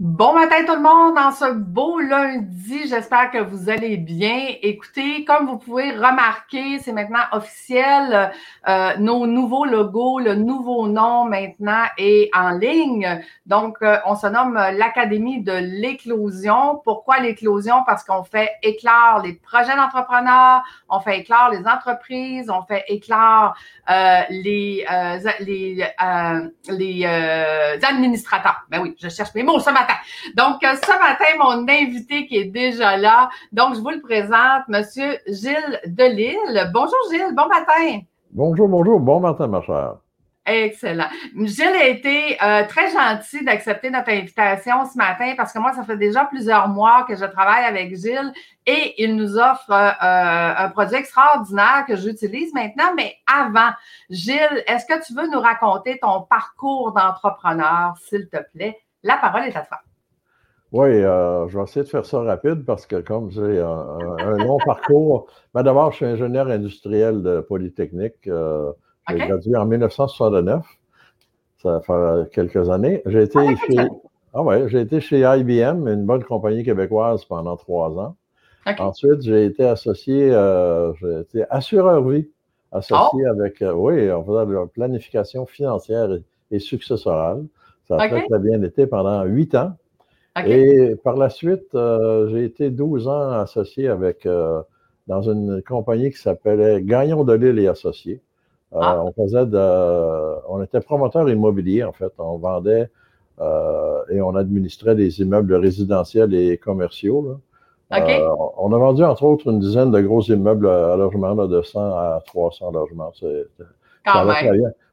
Bon matin tout le monde dans ce beau lundi. J'espère que vous allez bien. Écoutez, comme vous pouvez remarquer, c'est maintenant officiel. Euh, nos nouveaux logos, le nouveau nom maintenant est en ligne. Donc, euh, on se nomme l'Académie de l'éclosion. Pourquoi l'éclosion? Parce qu'on fait éclore les projets d'entrepreneurs, on fait éclore les entreprises, on fait éclore euh, les, les, les administrateurs. Ben oui, je cherche mes mots ce matin. Donc, euh, ce matin, mon invité qui est déjà là, donc je vous le présente, Monsieur Gilles Delille. Bonjour Gilles, bon matin. Bonjour, bonjour, bon matin ma chère. Excellent. Gilles a été euh, très gentil d'accepter notre invitation ce matin parce que moi, ça fait déjà plusieurs mois que je travaille avec Gilles et il nous offre euh, un produit extraordinaire que j'utilise maintenant. Mais avant, Gilles, est-ce que tu veux nous raconter ton parcours d'entrepreneur, s'il te plaît? La parole est à toi. Oui, euh, je vais essayer de faire ça rapide parce que comme j'ai un, long parcours, ben d'abord, je suis ingénieur industriel de Polytechnique. Euh, j'ai gradué en 1969. Ça fait quelques années. J'ai été, ah, chez, ah ouais, j'ai été chez IBM, une bonne compagnie québécoise, pendant trois ans. Ensuite, j'ai été associé, euh, j'ai été assureur vie, associé oh! avec, oui, on faisait de la planification financière et, successorale. Ça a très, très bien été pendant huit ans. Et par la suite, euh, j'ai été 12 ans associé avec, euh, dans une compagnie qui s'appelait Gagnon de Lille et Associés. Euh, ah. On faisait de, on était promoteur immobilier, en fait. On vendait et on administrait des immeubles résidentiels et commerciaux. on a vendu, entre autres, une dizaine de gros immeubles à logement, de 100 à 300 logements.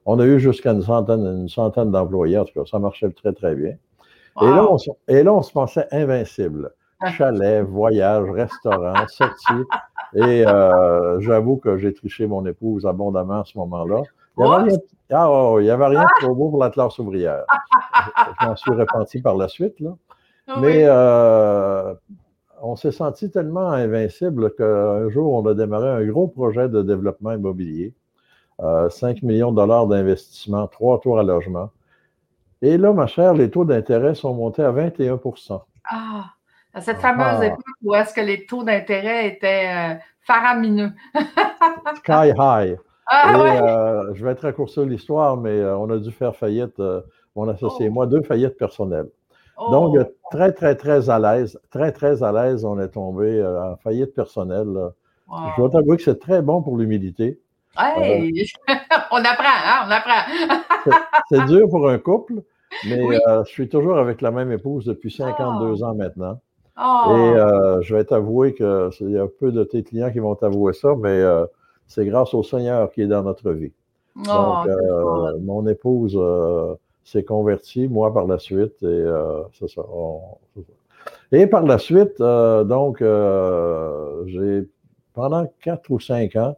On a eu jusqu'à une centaine, une centaine d'employés, en tout cas. Ça marchait très, très bien. Et, là, on, et là, on se pensait invincible. Ah. Chalet, voyage, restaurant, sortie. Et euh, j'avoue que j'ai triché mon épouse abondamment à ce moment-là. Il n'y avait, rien, ah, oh, avait rien de trop beau pour la classe ouvrière. Je m'en suis repenti par la suite. Là. Ah Mais euh, on s'est senti tellement invincible qu'un jour, on a démarré un gros projet de développement immobilier. Euh, 5 millions de dollars d'investissement, trois tours à logement. Et là, ma chère, les taux d'intérêt sont montés à 21% Ah, à cette fameuse ah. époque où est-ce que les taux d'intérêt étaient euh, faramineux. Sky high. Ah, et, euh, je vais être raccourci l'histoire, mais euh, on a dû faire faillite, mon associé et oh. moi, deux faillites personnelles. Donc, oh. très, très, très à l'aise, très, très à l'aise, on est tombé en faillite personnelle. Je dois t'avouer que c'est très bon pour l'humilité. Hey, on apprend, hein? On apprend. c'est dur pour un couple, mais euh, je suis toujours avec la même épouse depuis 52 ans maintenant. Et oh! euh, je vais t'avouer que il y a peu de tes clients qui vont t'avouer ça, mais euh, c'est grâce au Seigneur qui est dans notre vie. Oh, donc, mon épouse s'est convertie, moi par la suite, et c'est ça, Et par la suite, donc, j'ai pendant quatre ou cinq ans,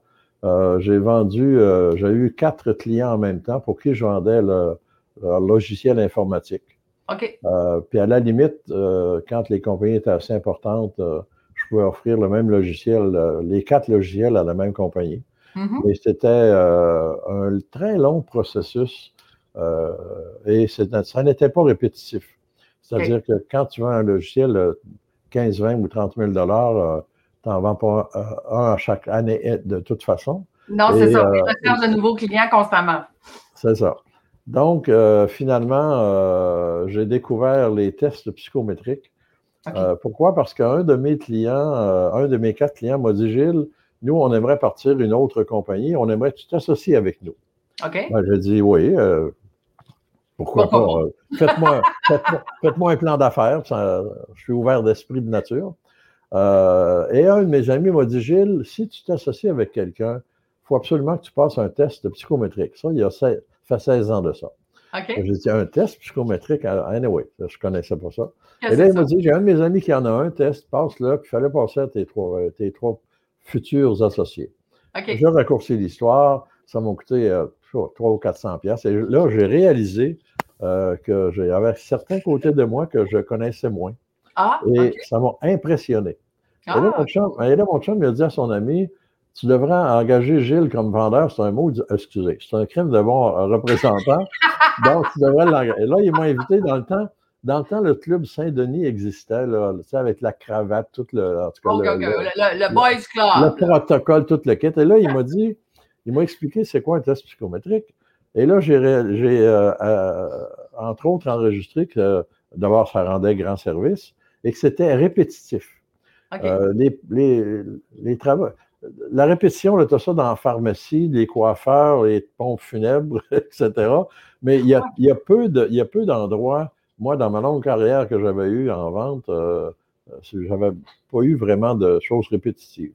j'ai vendu, j'ai eu quatre clients en même temps pour qui je vendais le, leur logiciel informatique. OK. Euh, puis à la limite, euh, quand les compagnies étaient assez importantes, euh, je pouvais offrir le même logiciel, les quatre logiciels à la même compagnie. Et c'était un très long processus et ça n'était pas répétitif. C'est-à-dire que quand tu vends un logiciel 15, 20 ou 30 000 dollars, tu n'en vends pas un à chaque année de toute façon. Non, c'est ça. Tu recherches de nouveaux clients constamment. C'est ça. Donc, euh, finalement, euh, j'ai découvert les tests psychométriques. Euh, pourquoi? Parce qu'un de mes clients, un de mes quatre clients m'a dit, Gilles, nous, on aimerait partir une autre compagnie, on aimerait que tu t'associes avec nous. OK. Ben, j'ai dit, oui, pourquoi pas? Faites-moi un plan d'affaires, je suis ouvert d'esprit de nature. Et un de mes amis m'a dit, Gilles, si tu t'associes avec quelqu'un, il faut absolument que tu passes un test psychométrique. Ça, il y a fait 16 ans de ça. J'ai dit, un test psychométrique, anyway, je ne connaissais pas ça. Et là, il m'a dit, j'ai un de mes amis qui en a un test, passe-le, puis il fallait passer à tes trois, euh, tes trois futurs associés. J'ai raccourci l'histoire, ça m'a coûté euh, 300 ou 400 pièces. Et là, j'ai réalisé euh, que j'avais certains côtés de moi que je connaissais moins. Ah, et ça m'a impressionné. Et, là, ah, mon chum, et là, mon chum, il a dit à son ami, tu devrais engager Gilles comme vendeur, c'est un mot, excusez, c'est un crime de bon représentant. donc, tu devrais l'engager. Et là, il m'a invité dans le temps. dans le temps, le club Saint-Denis existait, là, avec la cravate, tout le. En tout cas, le, Boys Club. Le protocole, tout le kit. Et là, il m'a dit, il m'a expliqué c'est quoi un test psychométrique. Et là, j'ai, euh, euh, entre autres enregistré que d'abord, ça rendait grand service et que c'était répétitif. Euh, les, les, les travaux. La répétition, tu as ça dans la pharmacie, les coiffeurs, les pompes funèbres, etc. Mais il y a, il y a peu d'endroits moi, dans ma longue carrière que j'avais eue en vente, euh, j'avais pas eu vraiment de choses répétitives.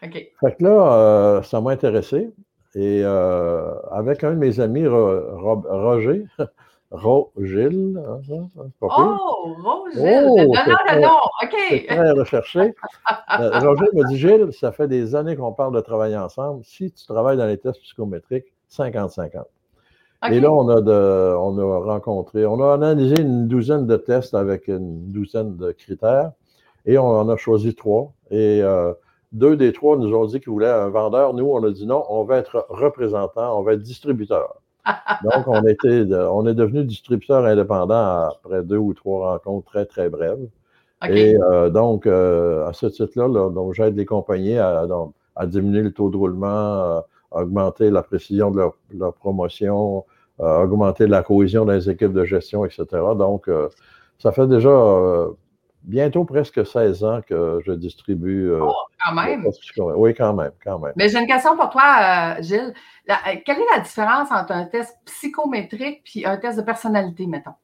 Fait que là, euh, ça m'a intéressé. Et euh, avec un de mes amis, Roger, Rogil, hein, pas Oh, Rogil! Oh, non, non, OK! très recherché. Roger m'a dit, Gilles, ça fait des années qu'on parle de travailler ensemble. Si tu travailles dans les tests psychométriques, 50-50. Et là, on a, de, on a rencontré, on a analysé une douzaine de tests avec une douzaine de critères et on en a choisi trois. Et euh, deux des trois nous ont dit qu'ils voulaient un vendeur. Nous, on a dit non, on va être représentant, on va être distributeur. Donc, on, était, on est devenu distributeur indépendant après deux ou trois rencontres très, très brèves. Et euh, donc, euh, à ce titre-là, donc j'aide les compagnies à, à, diminuer le taux de roulement, augmenter la précision de leur, promotion, euh, augmenter la cohésion dans les équipes de gestion, etc. Donc, euh, ça fait déjà bientôt presque 16 ans que je distribue. oh, quand même. Oui, quand même, quand même. Mais j'ai une question pour toi, Gilles. quelle est la différence entre un test psychométrique et un test de personnalité, mettons?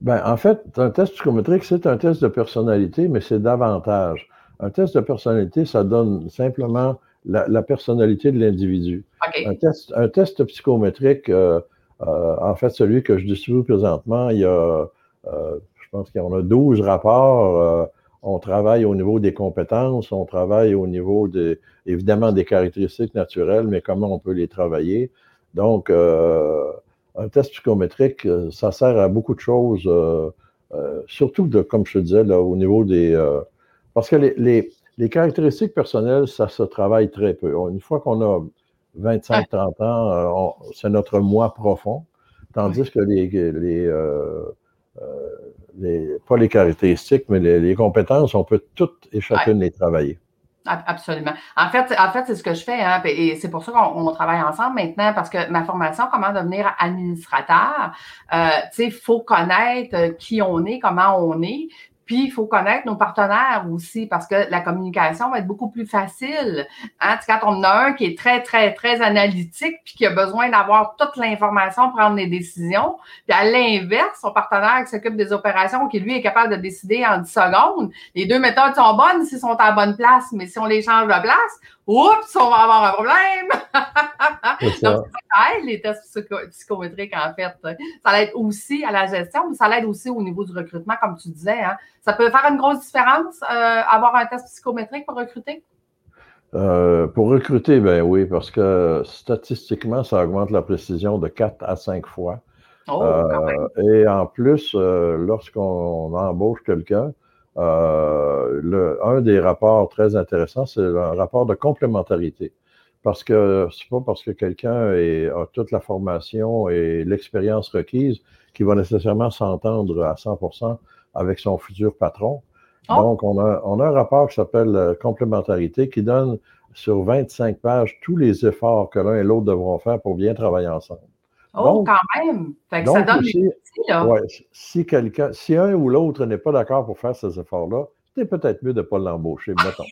Ben, en fait, un test psychométrique, c'est un test de personnalité, mais c'est davantage. Un test de personnalité, ça donne simplement la, personnalité de l'individu. Un, test, un test psychométrique, euh, euh, en fait, celui que je distribue présentement, il y a, euh, je pense qu'il y en a 12 rapports. On travaille au niveau des compétences, on travaille au niveau des, évidemment des caractéristiques naturelles, mais comment on peut les travailler. Donc, un test psychométrique, ça sert à beaucoup de choses, surtout, de, comme je te disais, là, au niveau des... parce que les les caractéristiques personnelles, ça se travaille très peu. Une fois qu'on a 25-30 ans, euh, c'est notre moi profond, tandis que les, euh, euh, les, pas les caractéristiques, mais les, compétences, on peut toutes et chacune les travailler. Absolument. En fait, en fait c'est ce que je fais, hein, et c'est pour ça qu'on travaille ensemble maintenant, parce que ma formation, comment devenir administrateur, tu sais, il faut connaître qui on est, comment on est, puis, il faut connaître nos partenaires aussi parce que la communication va être beaucoup plus facile. Hein? Quand on a un qui est très, très, très analytique puis qui a besoin d'avoir toute l'information pour prendre des décisions, puis à l'inverse, son partenaire qui s'occupe des opérations, qui lui est capable de décider en 10 secondes, les deux méthodes sont bonnes s'ils sont à la bonne place, mais si on les change de place, oups, on va avoir un problème. Donc, ça aide les tests psychométriques, en fait. Ça l'aide aussi à la gestion, mais ça l'aide aussi au niveau du recrutement, comme tu disais. Hein. Ça peut faire une grosse différence, euh, avoir un test psychométrique pour recruter? Euh, pour recruter, ben oui, parce que statistiquement, ça augmente la précision de 4 à 5 fois. Oh, euh, et en plus, lorsqu'on embauche quelqu'un, euh, un des rapports très intéressants, c'est un rapport de complémentarité. Parce que c'est pas parce que quelqu'un a toute la formation et l'expérience requise qu'il va nécessairement s'entendre à 100% avec son futur patron. Oh. Donc, on a, on a un rapport qui s'appelle euh, complémentarité qui donne sur 25 pages tous les efforts que l'un et l'autre devront faire pour bien travailler ensemble. Oh, quand même! Fait que ça donne aussi, là. Ouais, si quelqu'un, si un ou l'autre n'est pas d'accord pour faire ces efforts-là, c'est peut-être mieux de ne pas l'embaucher, mettons.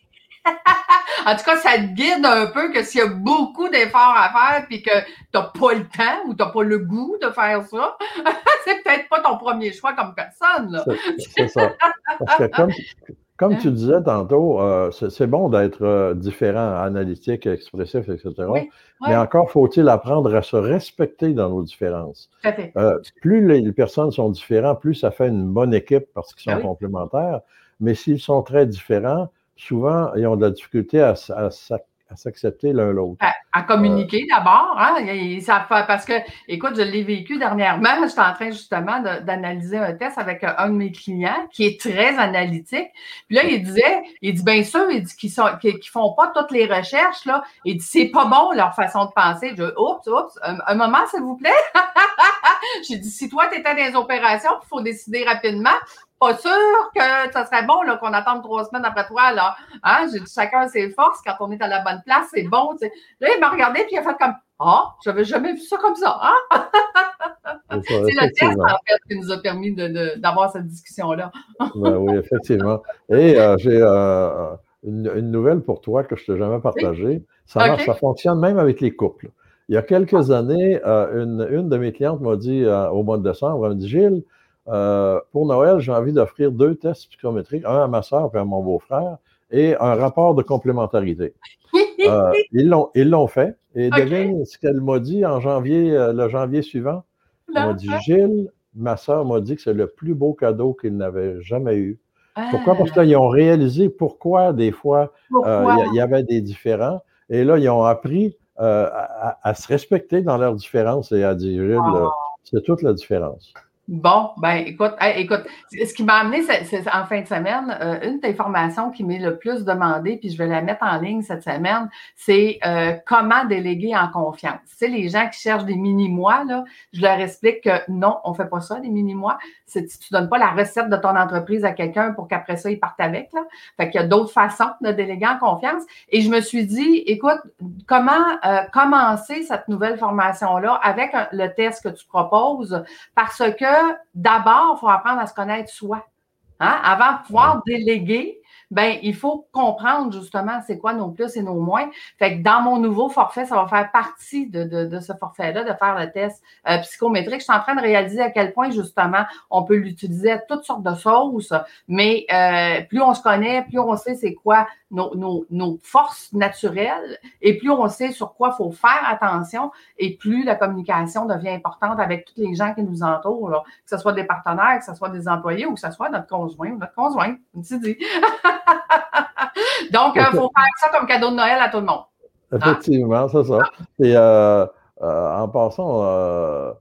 en tout cas, ça te guide un peu que s'il y a beaucoup d'efforts à faire puis que tu n'as pas le temps ou tu n'as pas le goût de faire ça, c'est peut-être pas ton premier choix comme personne. Là. C'est ça. Parce que comme, comme tu disais tantôt, euh, c'est bon d'être euh, différent, analytique, expressif, etc. Mais encore faut-il apprendre à se respecter dans nos différences. Euh, plus les, personnes sont différentes, plus ça fait une bonne équipe parce qu'ils sont ben complémentaires. Mais s'ils sont très différents, souvent, ils ont de la difficulté à, s'accepter l'un l'autre. À, communiquer d'abord, hein? Ça, parce que, écoute, je l'ai vécu dernièrement. J'étais en train justement d'analyser un test avec un de mes clients qui est très analytique. Puis là, il disait, il dit bien sûr, il dit qu'ils sont font pas toutes les recherches, là. Il dit c'est pas bon leur façon de penser. Je oups, oups, un, moment, s'il vous plaît. J'ai dit, si toi, tu étais dans les opérations, il faut décider rapidement, pas sûr que ça serait bon qu'on attende trois semaines après toi. Là. Hein? J'ai dit chacun ses forces. Quand on est à la bonne place, c'est bon. Là, il m'a regardé puis il a fait comme Ah, je j'avais jamais vu ça comme ça. Hein? c'est le test, en fait, qui nous a permis d'avoir cette discussion-là. Ben oui, effectivement. Et euh, j'ai euh, une, nouvelle pour toi que je ne t'ai jamais partagée. Ça, ça fonctionne même avec les couples. Il y a quelques années, euh, une, une, de mes clientes m'a dit au mois de décembre, elle m'a dit Gilles, euh, pour Noël, j'ai envie d'offrir deux tests psychométriques, un à ma soeur et à mon beau-frère, et un rapport de complémentarité. Euh, ils l'ont fait. Et devine ce qu'elle m'a dit en janvier, euh, le janvier suivant. Elle m'a dit Gilles, ma soeur m'a dit que c'est le plus beau cadeau qu'il n'avait jamais eu. Pourquoi? Parce qu'ils ont réalisé pourquoi des fois il y, avait des différends. Et là, ils ont appris à, se respecter dans leurs différences et à dire Gilles, c'est toute la différence. Bon, ben écoute, écoute, ce qui m'a amené c'est, en fin de semaine, euh, une des formations qui m'est le plus demandée, puis je vais la mettre en ligne cette semaine, c'est euh, comment déléguer en confiance. Tu sais, les gens qui cherchent des mini-mois, là, je leur explique que non, on fait pas ça, des mini-mois. C'est, tu donnes pas la recette de ton entreprise à quelqu'un pour qu'après ça, il parte avec. Là. Fait qu'il y a d'autres façons de déléguer en confiance. Et je me suis dit, écoute, comment euh, commencer cette nouvelle formation-là avec le test que tu proposes? Parce que d'abord, il faut apprendre à se connaître soi. Hein? Avant de pouvoir déléguer, ben, il faut comprendre justement c'est quoi nos plus et nos moins. Fait que dans mon nouveau forfait, ça va faire partie de, de, ce forfait-là, de faire le test euh, psychométrique. Je suis en train de réaliser à quel point justement on peut l'utiliser à toutes sortes de sauces, mais euh, plus on se connaît, plus on sait c'est quoi nos, nos, nos, forces naturelles et plus on sait sur quoi il faut faire attention et plus la communication devient importante avec tous les gens qui nous entourent, là. que ce soit des partenaires, que ce soit des employés ou que ce soit notre conjoint ou notre conjoint, tu dis. Donc, il euh, faut faire ça comme cadeau de Noël à tout le monde. Effectivement, c'est ça. Et euh, euh, en passant,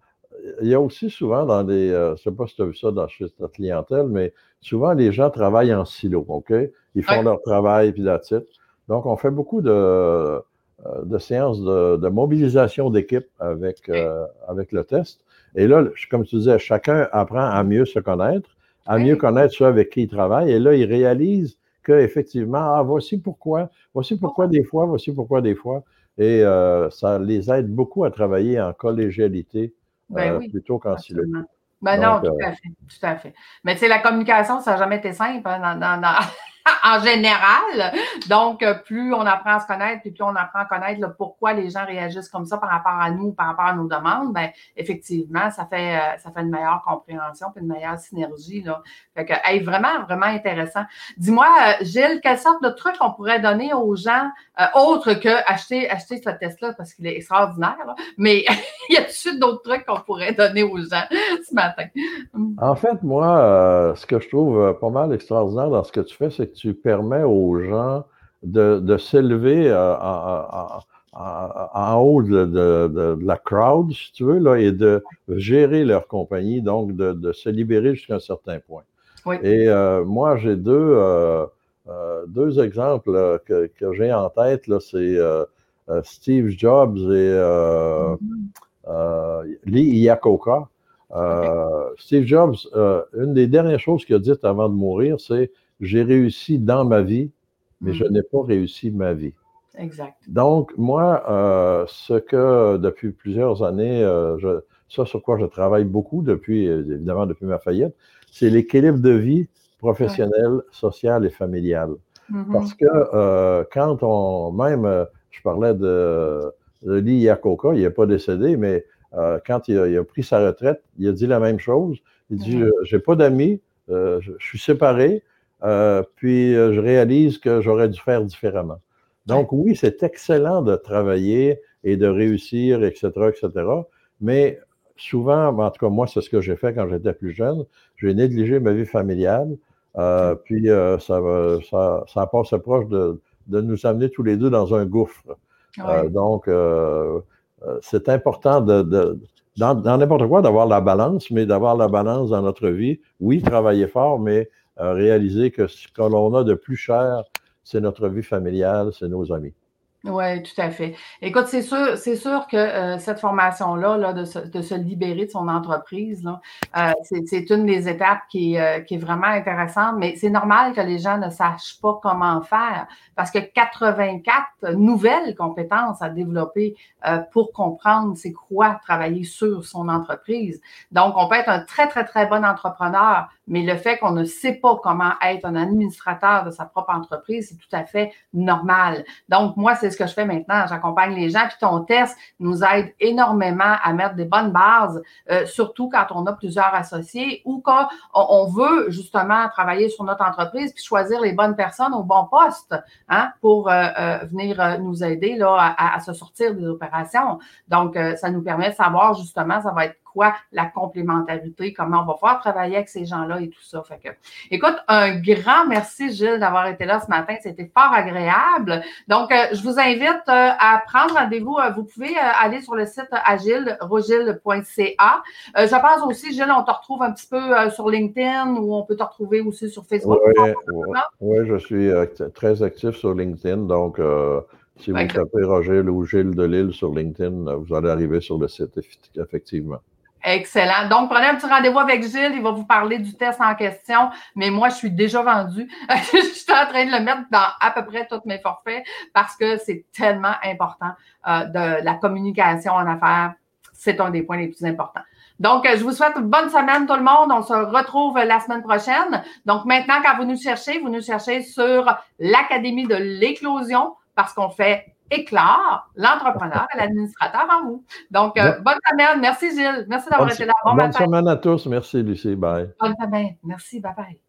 il y a aussi souvent dans des, je ne sais pas si tu as vu ça dans chez ta clientèle, mais souvent les gens travaillent en silo, OK? Ils font leur travail, puis la titre. Donc, on fait beaucoup de, de séances de, mobilisation d'équipe avec, avec le test. Et là, comme tu disais, chacun apprend à mieux se connaître, à mieux connaître ceux avec qui il travaille. Et là, il réalise effectivement, ah, voici pourquoi, voici pourquoi des fois, voici pourquoi des fois. Et euh, ça les aide beaucoup à travailler en collégialité ben euh, plutôt qu'en silo. Ben non, tout à euh, fait, tout à fait. Mais tu sais, la communication, ça n'a jamais été simple hein, dans, en général. Donc, euh, plus on apprend à se connaître, puis plus on apprend à connaître le pourquoi les gens réagissent comme ça par rapport à nous, par rapport à nos demandes, ben effectivement, ça fait euh, ça fait une meilleure compréhension puis une meilleure synergie. Là. Fait que, hey, vraiment, vraiment intéressant. Dis-moi, euh, Gilles, quelle sorte de trucs on pourrait donner aux gens autres que acheter, acheter ce test-là parce qu'il est extraordinaire, mais il y a tout de suite d'autres trucs qu'on pourrait donner aux gens ce matin? En fait, moi, ce que je trouve pas mal extraordinaire dans ce que tu fais, c'est que tu permets aux gens de, s'élever euh, en, haut de, la crowd, si tu veux, là, et de gérer leur compagnie, donc de, se libérer jusqu'à un certain point. Et euh, moi, j'ai deux, euh, deux exemples que, j'ai en tête. C'est Steve Jobs et mm-hmm. Lee Iacocca. Steve Jobs, une des dernières choses qu'il a dites avant de mourir, c'est j'ai réussi dans ma vie, mais je mm. n'ai pas réussi ma vie. Exact. Donc, moi, euh, ce que depuis plusieurs années, euh, je, ça sur quoi je travaille beaucoup depuis, évidemment, depuis ma faillite, c'est l'équilibre de vie professionnelle, sociale et familiale. Mm-hmm. Parce que euh, quand on, même, je parlais de, de Lee Iacocca, il n'est pas décédé, mais quand il a, pris sa retraite, il a dit la même chose. Il dit, mm-hmm. j'ai pas d'amis, je, suis séparé, euh, puis euh, je réalise que j'aurais dû faire différemment. Donc oui, c'est excellent de travailler et de réussir, etc., etc. Mais souvent, en tout cas moi, c'est ce que j'ai fait quand j'étais plus jeune. J'ai négligé ma vie familiale. Euh, puis ça, ça, ça passe proche de, de nous amener tous les deux dans un gouffre. donc, c'est important de, dans n'importe quoi d'avoir la balance, mais d'avoir la balance dans notre vie. Oui, travailler fort, mais réaliser que ce que l'on a de plus cher, c'est notre vie familiale, c'est nos amis. Oui, tout à fait. Écoute, c'est sûr, c'est sûr que euh, cette formation-là, là, de, se, libérer de son entreprise, euh, c'est, une des étapes qui, euh, qui est vraiment intéressante, mais c'est normal que les gens ne sachent pas comment faire parce que 84 nouvelles compétences à développer pour comprendre c'est quoi travailler sur son entreprise. Donc, on peut être un très, très, très bon entrepreneur, mais le fait qu'on ne sait pas comment être un administrateur de sa propre entreprise, c'est tout à fait normal. Donc, moi, c'est ce que je fais maintenant. J'accompagne les gens, puis ton test nous aide énormément à mettre des bonnes bases, euh, surtout quand on a plusieurs associés ou quand on veut justement travailler sur notre entreprise puis choisir les bonnes personnes au bon poste hein, pour euh, euh, venir nous aider là, à, se sortir des opérations. Donc, ça nous permet de savoir justement, ça va être la complémentarité, comment on va pouvoir travailler avec ces gens-là et tout ça. Fait que, écoute, un grand merci, Gilles, d'avoir été là ce matin. C'était fort agréable. Donc, euh, je vous invite euh, à prendre rendez-vous. Euh, vous pouvez aller sur le site agile.ca. je pense aussi, Gilles, on te retrouve un petit peu sur LinkedIn ou on peut te retrouver aussi sur Facebook. Oui, je suis très actif sur LinkedIn. Donc, si vous tapez Roger ou Gilles de Lille sur LinkedIn, vous allez arriver sur le site, effectivement. Excellent. Donc, prenez un petit rendez-vous avec Gilles. Il va vous parler du test en question. Mais moi, je suis déjà vendue. je suis en train de le mettre dans à peu près tous mes forfaits parce que c'est tellement important euh, de la communication en affaires. C'est un des points les plus importants. Donc, je vous souhaite une bonne semaine, tout le monde. On se retrouve la semaine prochaine. Donc, maintenant, quand vous nous cherchez, vous nous cherchez sur l'Académie de l'éclosion parce qu'on fait éclore l'entrepreneur et l'administrateur en vous. Donc, euh, bonne semaine. Merci, Gilles. Merci d'avoir été là. bonne semaine à tous. Merci, Lucie. Bye. Bonne semaine. Merci. Bye bye.